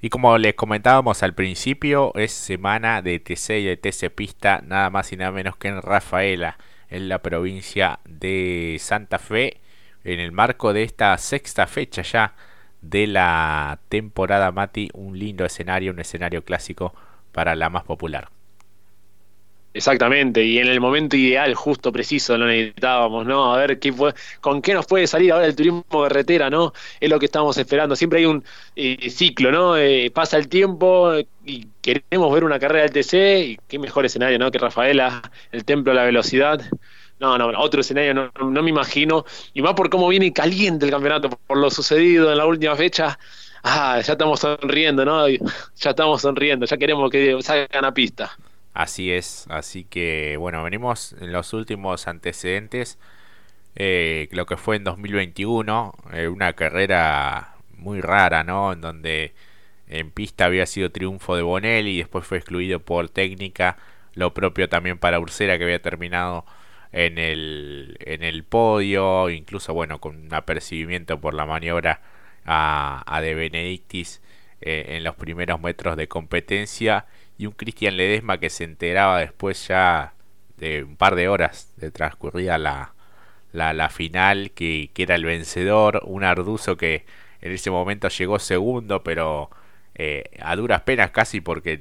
Y como les comentábamos al principio, es semana de TC y de TC Pista, nada más y nada menos que en Rafaela, en la provincia de Santa Fe, en el marco de esta sexta fecha ya de la temporada Mati, un lindo escenario, un escenario clásico para la más popular. Exactamente, y en el momento ideal, justo preciso, lo necesitábamos, ¿no? A ver qué con qué nos puede salir ahora el turismo carretera, ¿no? Es lo que estamos esperando. Siempre hay un eh, ciclo, ¿no? Eh, pasa el tiempo y queremos ver una carrera del TC, y qué mejor escenario, ¿no? Que Rafaela, el templo de la velocidad. No, no, otro escenario no, no me imagino. Y más por cómo viene caliente el campeonato, por lo sucedido en la última fecha. Ah, ya estamos sonriendo, ¿no? Ya estamos sonriendo, ya queremos que salgan a pista. Así es, así que bueno, venimos en los últimos antecedentes, eh, lo que fue en 2021, eh, una carrera muy rara, ¿no? En donde en pista había sido triunfo de Bonelli y después fue excluido por técnica, lo propio también para Ursera que había terminado en el, en el podio, incluso bueno, con un apercibimiento por la maniobra a, a De Benedictis eh, en los primeros metros de competencia y un Cristian Ledesma que se enteraba después ya de un par de horas de transcurrida la, la, final, que, que, era el vencedor, un Arduzo que en ese momento llegó segundo, pero eh, a duras penas casi porque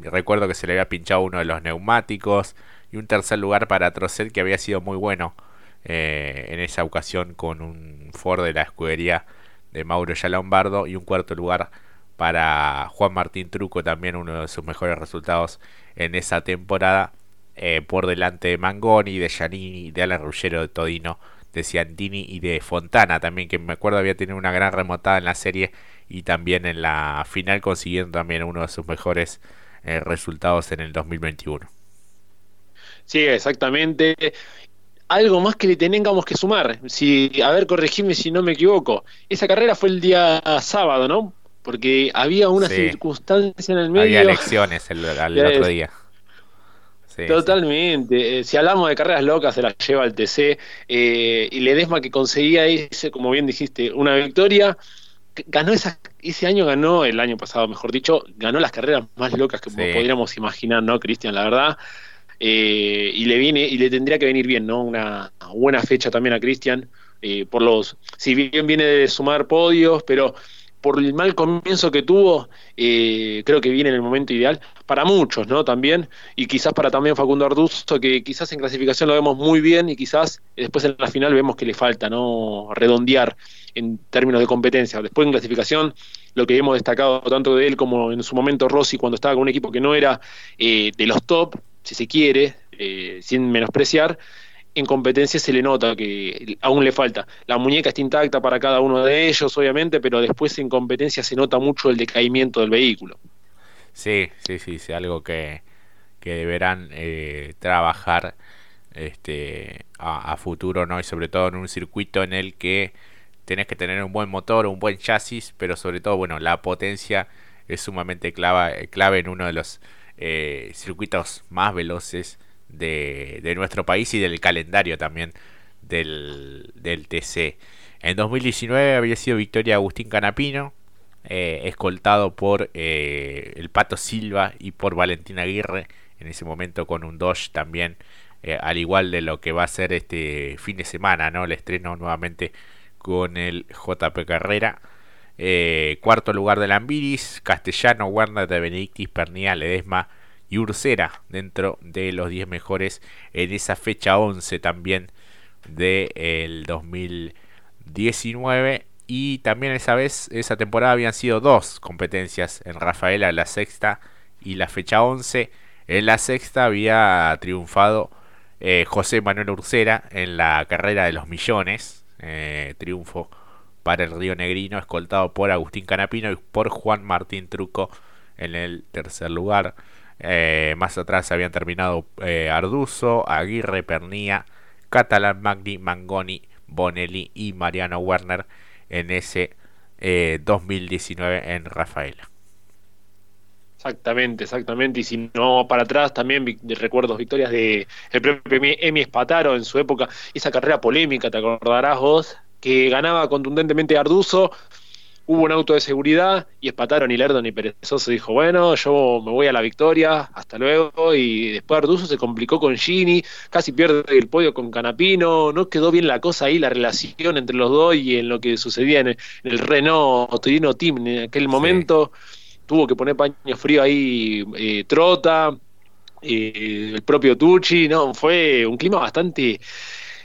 recuerdo que se le había pinchado uno de los neumáticos, y un tercer lugar para Trocet que había sido muy bueno eh, en esa ocasión con un Ford de la escudería de Mauro Yalombardo, y un cuarto lugar para Juan Martín Truco, también uno de sus mejores resultados en esa temporada, eh, por delante de Mangoni, de Giannini, de Alan Ruggero, de Todino, de Ciantini y de Fontana también, que me acuerdo había tenido una gran remontada en la serie y también en la final consiguiendo también uno de sus mejores eh, resultados en el 2021. Sí, exactamente. Algo más que le tengamos que sumar, si, a ver, corregime si no me equivoco. Esa carrera fue el día sábado, ¿no? Porque había una circunstancia en el medio. Había elecciones el, otro día. Totalmente. Eh, si hablamos de carreras locas, se las lleva el TC. Eh, y Ledesma que conseguía ese, como bien dijiste, una victoria. Ganó esa, ese año, ganó, el año pasado, mejor dicho, ganó las carreras más locas que podríamos imaginar, ¿no, Cristian? La verdad. Eh, y le viene, y le tendría que venir bien, ¿no? Una buena fecha también a Cristian. por los. Si bien viene de sumar podios, pero por el mal comienzo que tuvo, eh, creo que viene en el momento ideal para muchos, ¿no? También, y quizás para también Facundo Arduzo, que quizás en clasificación lo vemos muy bien y quizás después en la final vemos que le falta, ¿no? Redondear en términos de competencia. Después en clasificación, lo que hemos destacado tanto de él como en su momento Rossi, cuando estaba con un equipo que no era eh, de los top, si se quiere, eh, sin menospreciar, en competencia se le nota que aún le falta. La muñeca está intacta para cada uno de ellos, obviamente, pero después en competencia se nota mucho el decaimiento del vehículo. Sí, sí, sí, es algo que, que deberán eh, trabajar este, a, futuro, ¿no? Y sobre todo en un circuito en el que tenés que tener un buen motor, un buen chasis, pero sobre todo, bueno, la potencia es sumamente clave, clave en uno de los eh, circuitos más veloces de, nuestro país y del calendario también del, del TC. En 2019 había sido victoria Agustín Canapino, eh, escoltado por eh, el Pato Silva y por Valentín Aguirre, en ese momento con un Dodge también, eh, al igual de lo que va a ser este fin de semana, ¿no? El estreno nuevamente con el JP Carrera. cuarto lugar del Ambiris, Castellano, Werner de Benedictis, Pernía, Ledesma, y Ursera dentro de los 10 mejores en esa fecha 11 también del 2019 y también esa vez esa temporada habían sido dos competencias en Rafaela la sexta y la fecha 11 en la sexta había triunfado eh, José Manuel Ursera en la carrera de los millones eh, triunfo para el Río Negrino escoltado por Agustín Canapino y por Juan Martín Truco en el tercer lugar eh, más atrás habían terminado eh, Aguirre, Pernía, Catalán, Magni, Mangoni, Bonelli y Mariano Werner en ese 2019 eh, en Rafaela. Exactamente, exactamente. Y si no para atrás, también de recuerdos victorias de el propio Emi Espataro en su época, esa carrera polémica, te acordarás vos, que ganaba contundentemente Arduzo, hubo un auto de seguridad y espataron y Lerdo ni perezoso. Dijo, bueno, yo me voy a la victoria, hasta luego, y después Arduzo se complicó con Gini, casi pierde el podio con Canapino, no quedó bien la cosa ahí, la relación entre los dos y en lo que sucedía en el, Renault Torino Team en aquel momento, tuvo que poner paño frío ahí eh, Trota, eh, el propio Tucci, no, fue un clima bastante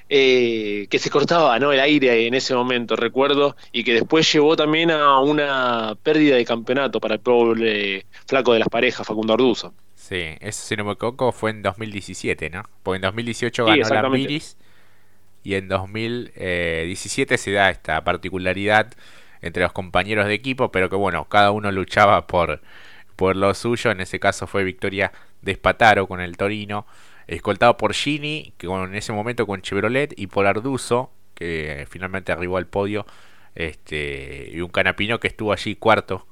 eh, que se cortaba ¿no? el aire en ese momento, recuerdo, y que después llevó también a una pérdida de campeonato para el pobre flaco de las parejas, Facundo Arduzo. Sí, eso si no me equivoco fue en 2017, ¿no? Porque en 2018 ganó la Miris y en 2017 se da esta particularidad entre los compañeros de equipo, pero que bueno, cada uno luchaba por, por lo suyo, en ese caso fue victoria de Spataro con el Torino escoltado por Gini, que en ese momento con Chevrolet, y por Arduzo, que finalmente arribó al podio, este, y un Canapino que estuvo allí cuarto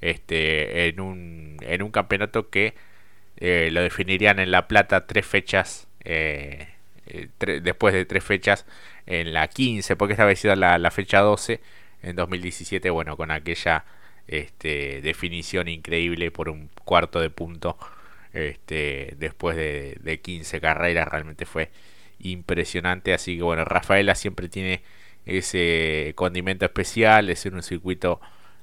este, en, un, en un campeonato que eh, lo definirían en La Plata tres fechas, eh, eh, después de tres fechas, en la 15, porque esta vez sido la, la fecha 12, en 2017, bueno, con aquella este, definición increíble por un cuarto de punto este, después de, de 15 carreras realmente fue impresionante. Así que bueno Rafaela siempre tiene ese condimento especial es un circuito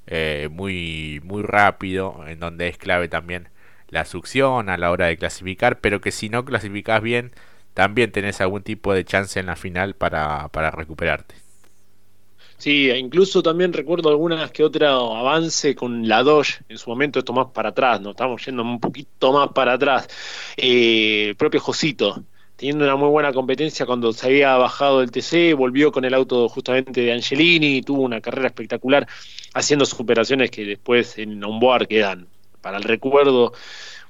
eh, muy muy rápido en donde es clave también la succión a la hora de clasificar pero que si no clasificas bien también tenés algún tipo de chance en la final para, para recuperarte Sí, incluso también recuerdo algunas que otro avance con la Dodge, en su momento esto más para atrás, ¿no? Estamos yendo un poquito más para atrás. Eh, el propio Josito, teniendo una muy buena competencia cuando se había bajado el TC, volvió con el auto justamente de Angelini, tuvo una carrera espectacular, haciendo superaciones que después en onboard quedan para el recuerdo,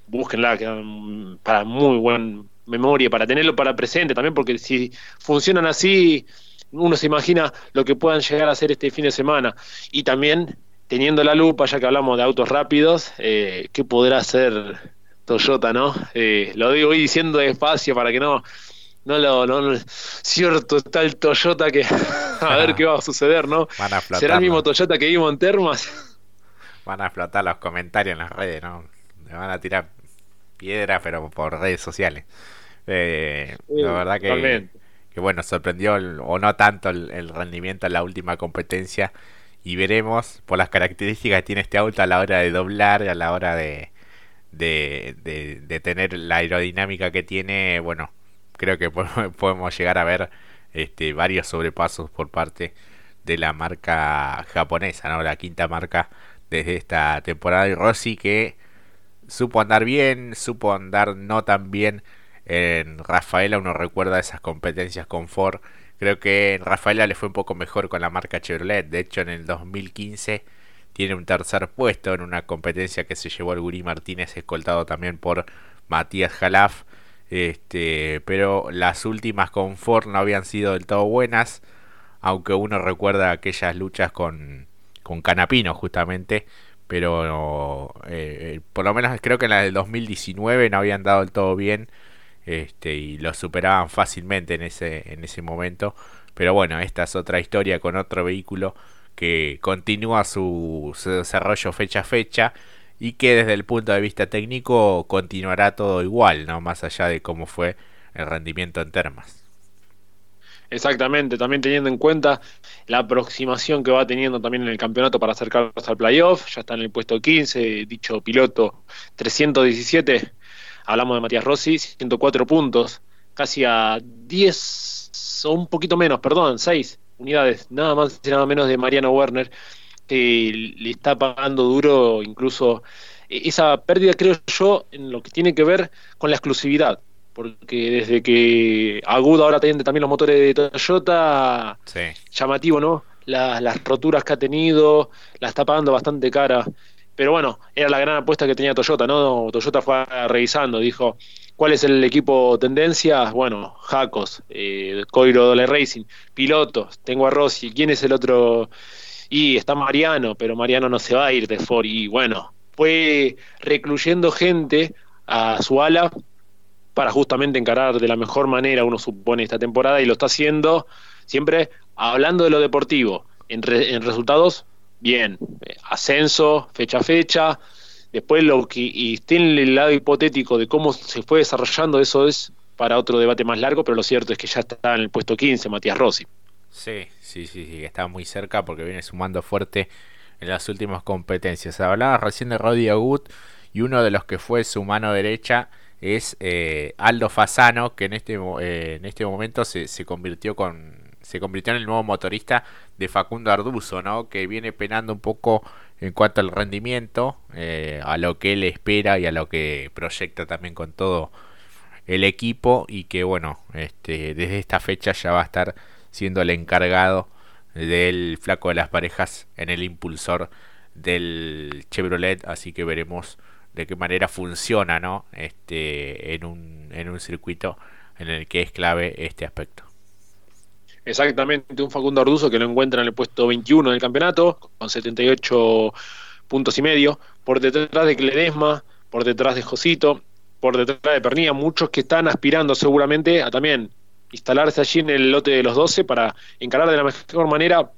búsquenla, quedan para muy buena memoria, para tenerlo para presente también, porque si funcionan así uno se imagina lo que puedan llegar a hacer este fin de semana. Y también, teniendo la lupa, ya que hablamos de autos rápidos, eh, ¿qué podrá hacer Toyota, no? Eh, lo digo diciendo despacio para que no... No lo, no, cierto, está el Toyota que a ver qué va a suceder, ¿no? ¿Será el mismo Toyota que vimos en Termas? Van a explotar los comentarios en las redes, ¿no? Me van a tirar piedra, pero por redes sociales. Eh, la verdad que que bueno, sorprendió o no tanto el, rendimiento en la última competencia. Y veremos por las características que tiene este auto a la hora de doblar, a la hora de, de, de, tener la aerodinámica que tiene, bueno, creo que podemos llegar a ver este, varios sobrepasos por parte de la marca japonesa, ¿no? La quinta marca desde esta temporada. Y Rossi que supo andar bien, supo andar no tan bien en Rafaela uno recuerda esas competencias con Ford. Creo que en Rafaela le fue un poco mejor con la marca Chevrolet. De hecho, en el 2015 tiene un tercer puesto en una competencia que se llevó el Guri Martínez, escoltado también por Matías Jalaf. Este, pero las últimas con Ford no habían sido del todo buenas. Aunque uno recuerda aquellas luchas con, con Canapino, justamente. Pero eh, por lo menos creo que en la del 2019 no habían dado del todo bien este, y lo superaban fácilmente en ese, en ese momento. Pero bueno, esta es otra historia con otro vehículo que continúa su, desarrollo fecha a fecha y que desde el punto de vista técnico continuará todo igual, ¿no? Más allá de cómo fue el rendimiento en termas. Exactamente, también teniendo en cuenta la aproximación que va teniendo también en el campeonato para acercarse al playoff, ya está en el puesto 15, dicho piloto 317, Hablamos de Matías Rossi, 104 puntos, casi a 10 o un poquito menos, perdón, 6 unidades, nada más y nada menos de Mariano Werner, que le está pagando duro incluso e, esa pérdida, creo yo, en lo que tiene que ver con la exclusividad. Porque desde que Agudo ahora tiene también los motores de Toyota, llamativo, ¿no? Las, las roturas que ha tenido, la está pagando bastante cara. Pero bueno, era la gran apuesta que tenía Toyota, ¿no? Toyota fue revisando, dijo, ¿cuál es el equipo tendencia? Bueno, Jacos, eh, Coiro Dole Racing, pilotos, tengo a Rossi, ¿quién es el otro? Y está Mariano, pero Mariano no se va a ir de Ford. Y bueno, fue recluyendo gente a su ala para justamente encarar de la mejor manera, uno supone, esta temporada y lo está haciendo siempre hablando de lo deportivo. En, en resultados bien, ascenso, fecha a fecha, después lo que y en el lado hipotético de cómo se fue desarrollando, eso es para otro debate más largo, pero lo cierto es que ya está en el puesto 15 Matías Rossi. Sí, sí, sí, sí, está muy cerca porque viene sumando fuerte en las últimas competencias. Hablaba recién de Roddy Agut y uno de los que fue su mano derecha es eh, Aldo Fasano, que en este, eh, en este momento se, se, convirtió con se convirtió en el nuevo motorista de Facundo Arduzo, ¿no? que viene penando un poco en cuanto al rendimiento, eh, a lo que él espera y a lo que proyecta también con todo el equipo y que bueno, este, desde esta fecha ya va a estar siendo el encargado del flaco de las parejas en el impulsor del Chevrolet, así que veremos de qué manera funciona ¿no? este, en, un, en un circuito en el que es clave este aspecto. Exactamente, un Facundo Arduzo que lo encuentra en el puesto 21 del campeonato, con 78 puntos y medio, por detrás de Cledesma, por detrás de Josito, por detrás de Pernilla, muchos que están aspirando seguramente a también instalarse allí en el lote de los 12 para encarar de la mejor manera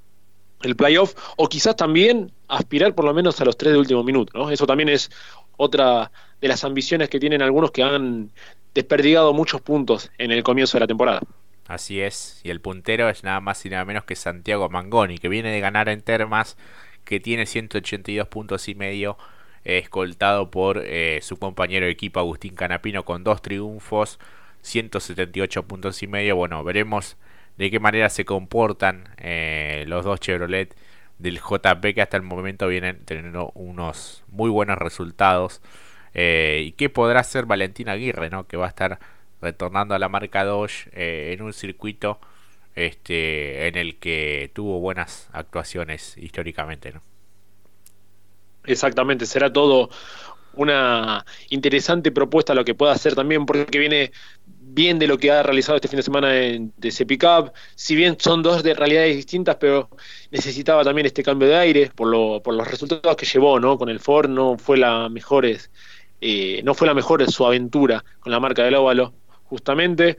el playoff o quizás también aspirar por lo menos a los tres de último minuto. ¿no? Eso también es otra de las ambiciones que tienen algunos que han desperdigado muchos puntos en el comienzo de la temporada. Así es, y el puntero es nada más y nada menos que Santiago Mangoni, que viene de ganar en Termas, que tiene 182 puntos y medio, escoltado por eh, su compañero de equipo Agustín Canapino con dos triunfos, 178 puntos y medio. Bueno, veremos de qué manera se comportan eh, los dos Chevrolet del JP que hasta el momento vienen teniendo unos muy buenos resultados. Eh, y qué podrá hacer Valentín Aguirre, ¿no? que va a estar retornando a la marca Dodge en un circuito este, en el que tuvo buenas actuaciones históricamente. ¿no? Exactamente, será todo una interesante propuesta lo que pueda hacer también, porque viene bien de lo que ha realizado este fin de semana de, de Cup. Si bien son dos de realidades distintas, pero necesitaba también este cambio de aire por, lo, por los resultados que llevó, ¿no? Con el Ford no fue la mejor, eh, no fue la mejor su aventura con la marca del óvalo, justamente.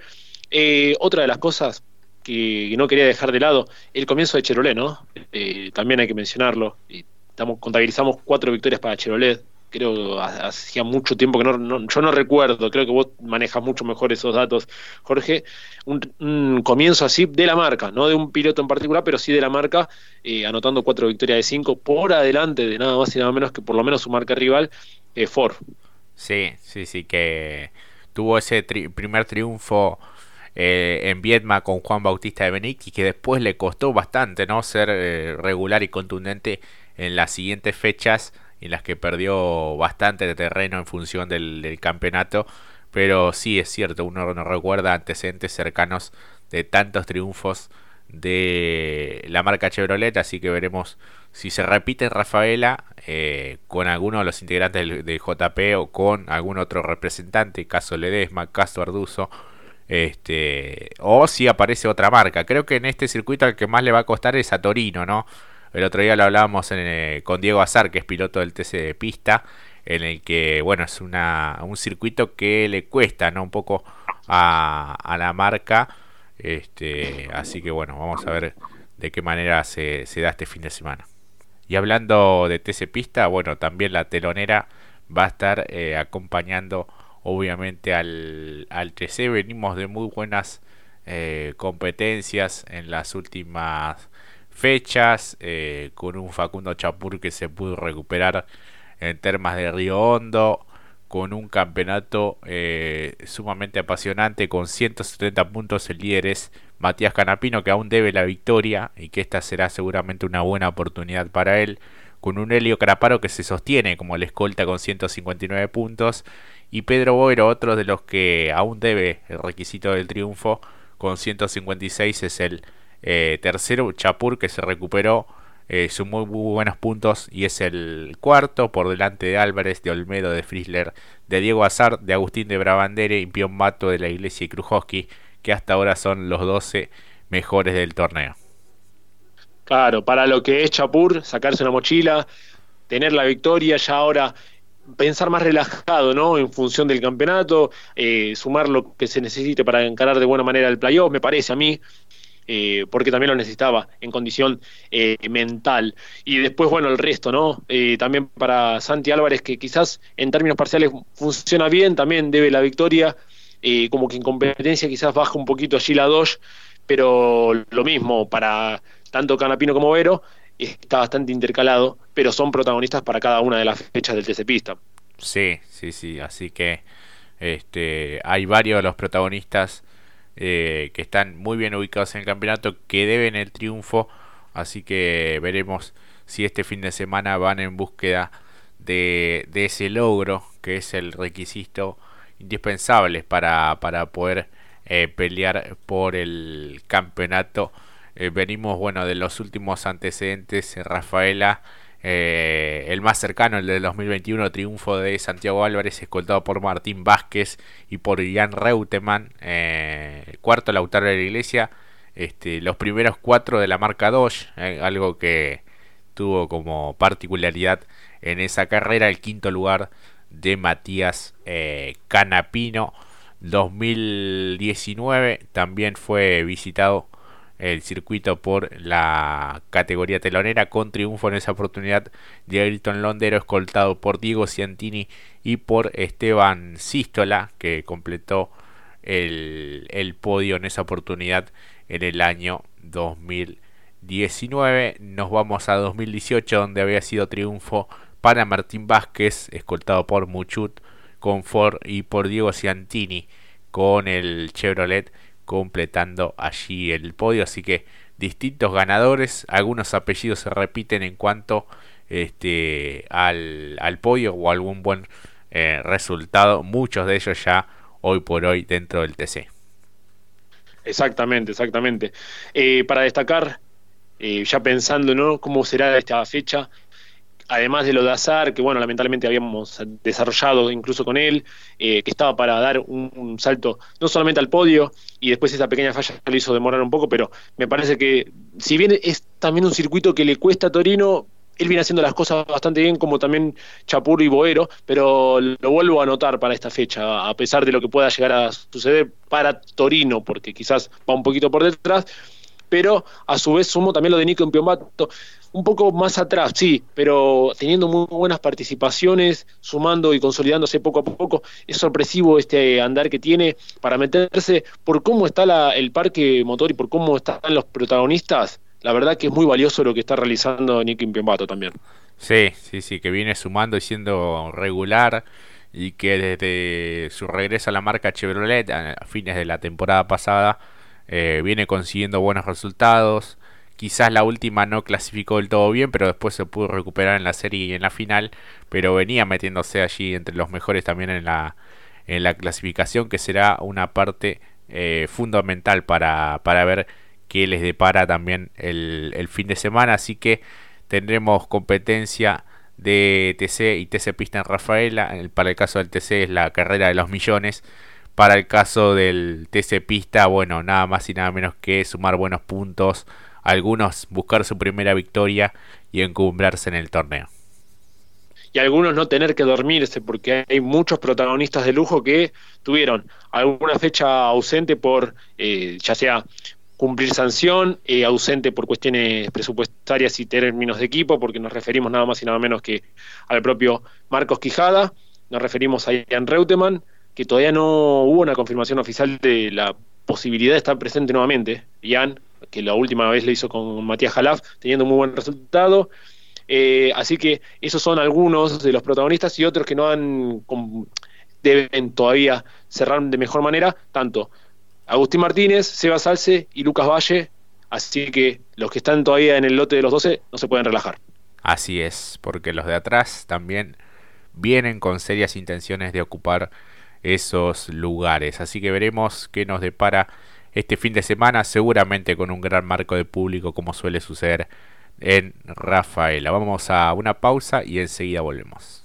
Eh, otra de las cosas que, no quería dejar de lado, el comienzo de Cherolé, ¿no? Eh, también hay que mencionarlo. Y contabilizamos cuatro victorias para Chevrolet. Creo hacía mucho tiempo que no, yo no recuerdo, creo que vos manejas mucho mejor esos datos, Jorge. Un, comienzo así de la marca, no de un piloto en particular, pero sí de la marca, eh, anotando cuatro victorias de cinco por adelante de nada más y nada menos que por lo menos su marca rival, eh, Ford. Sí, sí, sí, que tuvo ese primer triunfo. Eh, en Vietma con Juan Bautista de Benic que después le costó bastante no ser regular y contundente en las siguientes fechas en las que perdió bastante de terreno en función del, campeonato. Pero sí es cierto, uno no recuerda antecedentes cercanos de tantos triunfos de la marca Chevrolet, así que veremos si se repite Rafaela eh, con alguno de los integrantes del, JP o con algún otro representante, caso Ledesma, caso Arduzo, este, o si aparece otra marca. Creo que en este circuito el que más le va a costar es a Torino, ¿no? El otro día lo hablábamos eh, con Diego Azar, que es piloto del TC de pista, en el que, bueno, es una, un circuito que le cuesta, ¿no? Un poco a, la marca. Este, así que, bueno, vamos a ver de qué manera se, da este fin de semana. Y hablando de TC Pista, bueno, también la telonera va a estar eh, acompañando obviamente al, al TC. Venimos de muy buenas eh, competencias en las últimas fechas, eh, con un Facundo Chapur que se pudo recuperar en termas de Río Hondo, con un campeonato eh, sumamente apasionante, con 170 puntos el líder es Matías Canapino, que aún debe la victoria y que esta será seguramente una buena oportunidad para él, con un Helio Caraparo que se sostiene como el escolta con 159 puntos, y Pedro Boero, otro de los que aún debe el requisito del triunfo, con 156 es el eh, tercero, Chapur, que se recuperó eh, sus muy, buenos puntos y es el cuarto, por delante de Álvarez, de Olmedo, de Frisler, de Diego Azar, de Agustín de Brabandere y Pion Mato de la Iglesia y Krujowski, que hasta ahora son los 12 mejores del torneo. Claro, para lo que es Chapur, sacarse una mochila, tener la victoria, ya ahora pensar más relajado, ¿no? En función del campeonato, eh, sumar lo que se necesite para encarar de buena manera el playoff, me parece a mí. Eh, porque también lo necesitaba en condición eh, mental. Y después, bueno, el resto, ¿no? Eh, también para Santi Álvarez, que quizás en términos parciales funciona bien, también debe la victoria, como que en competencia quizás baja un poquito allí la Dodge, pero lo mismo para tanto Canapino como Vero, está bastante intercalado, pero son protagonistas para cada una de las fechas del TC Pista. Sí, sí, sí, así que este, hay varios de los protagonistas eh, que están muy bien ubicados en el campeonato, que deben el triunfo. Así que veremos si este fin de semana van en búsqueda de, ese logro, que es el requisito indispensable para, poder eh, pelear por el campeonato. Eh, venimos, bueno, de los últimos antecedentes. Rafaela eh, el más cercano, el del 2021, triunfo de Santiago Álvarez, escoltado por Martín Vázquez y por Jan Reutemann. Eh, cuarto, Lautaro de la Iglesia. Este, los primeros cuatro de la marca Dodge, eh, algo que tuvo como particularidad en esa carrera. El quinto lugar de Matías Canapino. 2019 también fue visitado el circuito por la categoría telonera con triunfo en esa oportunidad de Ayrton Londero escoltado por Diego Ciantini y por Esteban Sístola que completó el, el podio en esa oportunidad en el año 2019 nos vamos a 2018 donde había sido triunfo para Martín Vázquez escoltado por Muchut con Ford y por Diego Ciantini con el Chevrolet completando allí el podio. Así que distintos ganadores, algunos apellidos se repiten en cuanto este, al, al podio o algún buen eh, resultado. Muchos de ellos ya hoy por hoy dentro del TC. Exactamente, exactamente. Eh, para destacar, eh, ya pensando ¿no? cómo será esta fecha, además de lo de Azar, que bueno, lamentablemente habíamos desarrollado incluso con él, eh, que estaba para dar un, salto no solamente al podio, y después esa pequeña falla lo hizo demorar un poco, pero me parece que si bien es también un circuito que le cuesta a Torino, él viene haciendo las cosas bastante bien, como también Chapur y Boero, pero lo vuelvo a notar para esta fecha, a pesar de lo que pueda llegar a suceder para Torino, porque quizás va un poquito por detrás, pero a su vez sumo también lo de Nico en Piombato un poco más atrás, sí, pero teniendo muy buenas participaciones, sumando y consolidándose poco a poco. Es sorpresivo este andar que tiene para meterse por cómo está el parque motor y por cómo están los protagonistas. La verdad que es muy valioso lo que está realizando Nicky Impiambato también. Sí, sí, sí, que viene sumando y siendo regular y que desde su regreso a la marca Chevrolet a fines de la temporada pasada eh, viene consiguiendo buenos resultados Quizás la última no clasificó del todo bien, pero después se pudo recuperar en la serie y en la final. Pero venía metiéndose allí entre los mejores también en la, en la clasificación, que será una parte eh, fundamental para, para ver qué les depara también el, el fin de semana. Así que tendremos competencia de TC y TC Pista en Rafaela. Para el caso del TC es la carrera de los millones. Para el caso del TC Pista, bueno, nada más y nada menos que sumar buenos puntos algunos buscar su primera victoria y encumbrarse en el torneo. Y algunos no tener que dormirse, porque hay muchos protagonistas de lujo que tuvieron alguna fecha ausente por, eh, ya sea cumplir sanción, eh, ausente por cuestiones presupuestarias y términos de equipo, porque nos referimos nada más y nada menos que al propio Marcos Quijada, nos referimos a Ian Reutemann, que todavía no hubo una confirmación oficial de la posibilidad de estar presente nuevamente. Ian, que la última vez le hizo con Matías Jalaf, teniendo muy buen resultado. Eh, así que esos son algunos de los protagonistas y otros que no han deben todavía cerrar de mejor manera, tanto Agustín Martínez, Seba Salce y Lucas Valle. Así que los que están todavía en el lote de los 12 no se pueden relajar. Así es, porque los de atrás también vienen con serias intenciones de ocupar esos lugares. Así que veremos qué nos depara este fin de semana, seguramente con un gran marco de público como suele suceder en Rafaela. Vamos a una pausa y enseguida volvemos.